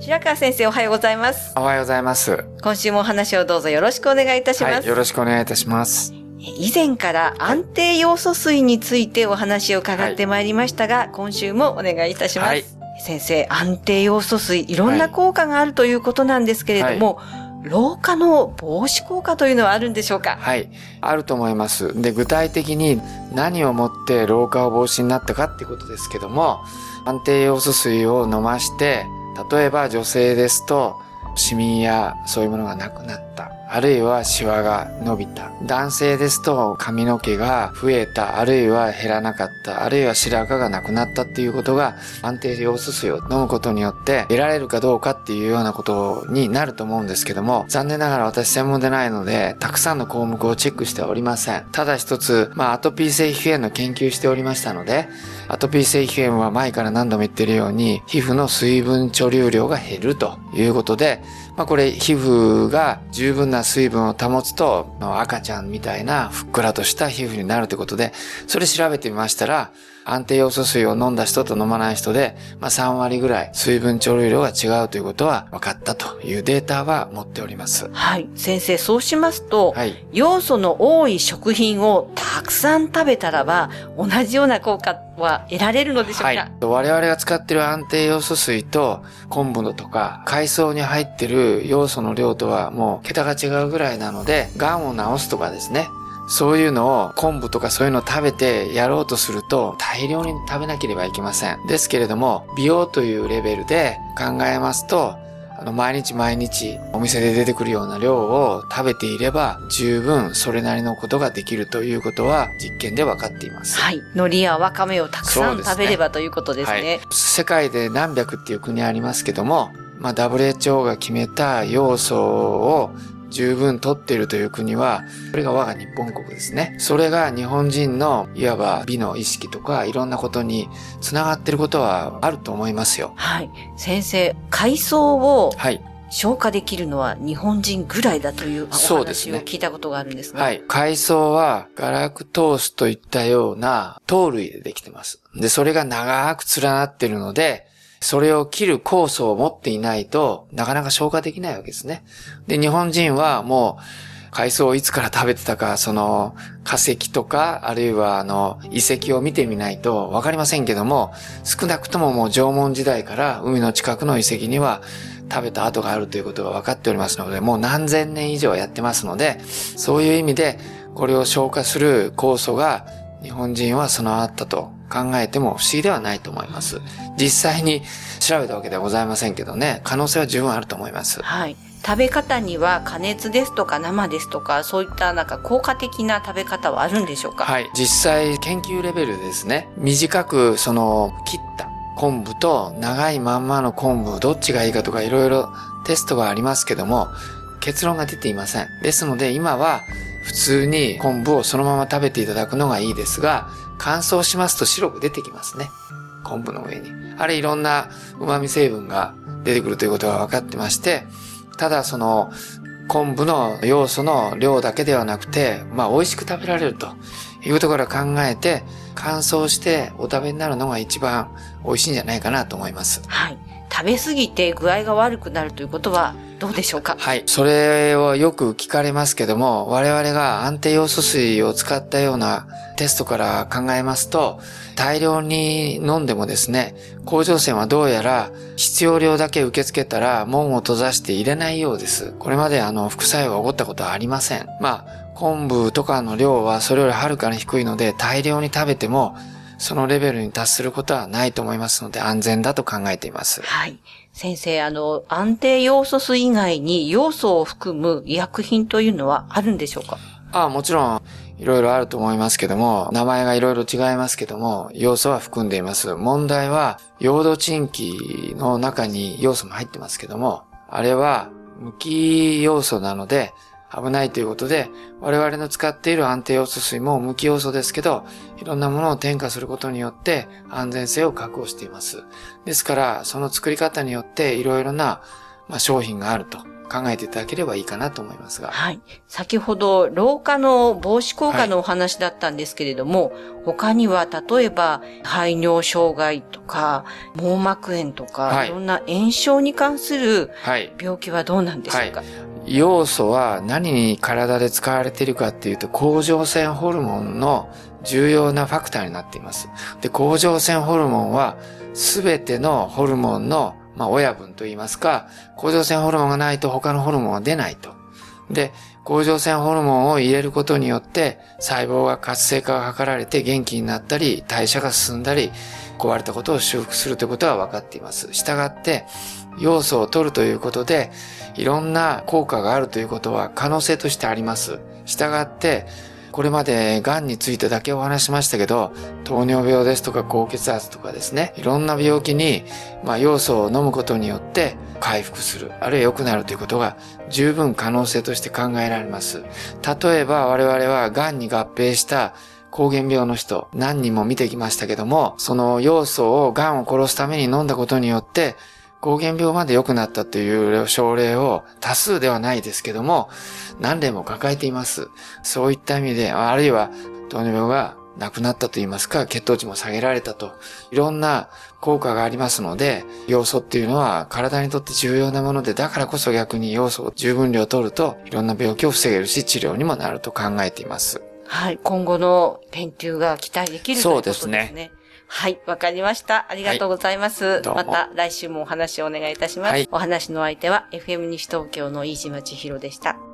白川先生おはようございますおはようございます。今週もお話をどうぞよろしくお願いいたします、はい、よろしくお願いいたします。以前から安定要素水についてお話を伺ってまいりましたが、今週もお願いいたします。はい先生、安定要素水、いろんな効果があるということなんですけれども、老化の防止効果というのはあるんでしょうか？はい、あると思います。で、具体的に何をもって老化を防止になったかってことですけども、安定要素水を飲まして、例えば女性ですと、シミやそういうものがなくなった。あるいはシワが伸びた。男性ですと髪の毛が増えた。あるいは減らなかった。あるいは白髪がなくなったっていうことが安定要素水を飲むことによって得られるかどうかっていうようなことになると思うんですけども、残念ながら私専門でないので、たくさんの項目をチェックしておりません。ただ一つ、まあアトピー性皮膚炎の研究しておりましたので、アトピー性皮膚炎は前から何度も言ってるように、皮膚の水分貯留量が減るということで、まあこれ皮膚が十分な水分を保つと、赤ちゃんみたいなふっくらとした皮膚になるということで、それ調べてみましたら、安定要素水を飲んだ人と飲まない人で、まあ3割ぐらい水分貯留量が違うということは分かったというデータは持っております。はい。先生、そうしますと、はい。要素の多い食品をたくさん食べたらば、同じような効果は得られるのでしょうか、はい。我々が使っている安定要素水と昆布のとか海藻に入ってる要素の量とはもう桁が違うぐらいなので、癌を治すとかですね。そういうのを昆布とかそういうのを食べてやろうとすると大量に食べなければいけません。ですけれども、美容というレベルで考えますと、あの、毎日毎日お店で出てくるような量を食べていれば十分それなりのことができるということは実験で分かっています。はい。海苔やわかめをたくさんね食べればということですね。はい、世界で何百っていう国ありますけども、まあ、WHO が決めた要素を十分取っているという国は、それが我が日本国ですね。それが日本人のいわば美の意識とかいろんなことにつながっていることはあると思いますよ。はい。先生、海藻をはい。消化できるのは日本人ぐらいだというおそうですね話を聞いたことがあるんですが。はい。海藻はガラクトースといったような糖類でできてます。で、それが長く連なっているので、それを切る酵素を持っていないとなかなか消化できないわけですね。で、日本人はもう海藻をいつから食べてたか、その化石とか、あるいはあの遺跡を見てみないとわかりませんけども、少なくとももう縄文時代から海の近くの遺跡には食べた跡があるということが分かっておりますので、もう何千年以上やってますので、そういう意味でこれを消化する酵素が日本人は備わったと考えても不思議ではないと思います。実際に調べたわけではございませんけどね、可能性は十分あると思います。はい。食べ方には加熱ですとか生ですとか、そういったなんか効果的な食べ方はあるんでしょうか？はい。実際研究レベルでですね、短くその切った昆布と長いまんまの昆布どっちがいいかとかいろいろテストがありますけども、結論が出ていません。ですので今は普通に昆布をそのまま食べていただくのがいいですが、乾燥しますと白く出てきますね。昆布の上に。あれいろんな旨味成分が出てくるということが分かってまして、ただその昆布の要素の量だけではなくて、まあ美味しく食べられるというところを考えて、乾燥してお食べになるのが一番美味しいんじゃないかなと思います。はい。食べ過ぎて具合が悪くなるということはどうでしょうか？はい。それをよく聞かれますけども、我々が安定要素水を使ったようなテストから考えますと、大量に飲んでもですね、甲状腺はどうやら必要量だけ受け付けたら門を閉ざして入れないようです。これまであの副作用が起こったことはありません。まあ、昆布とかの量はそれよりはるかに低いので、大量に食べてもそのレベルに達することはないと思いますので安全だと考えています。はい。先生、あの、安定要素水以外に要素を含む医薬品というのはあるんでしょうか？ああ、もちろん、いろいろあると思いますけども、名前がいろいろ違いますけども、要素は含んでいます。問題は、ヨードチンキの中に要素も入ってますけども、あれは無機要素なので、危ないということで、我々の使っている安定要素水も無機要素ですけど、いろんなものを添加することによって安全性を確保しています。ですから、その作り方によっていろいろな、まあ、商品があると考えていただければいいかなと思いますが。はい。先ほど、老化の防止効果のお話だったんですけれども、はい、他には例えば、排尿障害とか、網膜炎とか、はい、いろんな炎症に関する病気はどうなんでしょうか、はい要素は何に体で使われているかっていうと、甲状腺ホルモンの重要なファクターになっています。で、甲状腺ホルモンは全てのホルモンの、まあ、親分と言いますか、甲状腺ホルモンがないと他のホルモンは出ないと。で、甲状腺ホルモンを入れることによって細胞が活性化が図られて元気になったり、代謝が進んだり、壊れたことを修復するということは分かっています。したがって、要素を取るということで、いろんな効果があるということは可能性としてあります。したがって、これまで癌についてだけお話しましたけど、糖尿病ですとか高血圧とかですね、いろんな病気に、まあ、要素を飲むことによって回復する、あるいは良くなるということが十分可能性として考えられます。例えば我々は癌に合併した膠原病の人、何人も見てきましたけども、その要素を癌を殺すために飲んだことによって、膠原病まで良くなったという症例を多数ではないですけども、何例も抱えています。そういった意味で、あるいは糖尿病がなくなったと言いますか、血糖値も下げられたと、いろんな効果がありますので、要素っていうのは体にとって重要なもので、だからこそ逆に要素を十分量取ると、いろんな病気を防げるし、治療にもなると考えています。はい。今後の研究が期待できるということですね。そうですね。はい、わかりました。ありがとうございます。はい、また来週もお話をお願いいたします。はい、お話の相手は FM 西東京の飯島千尋でした。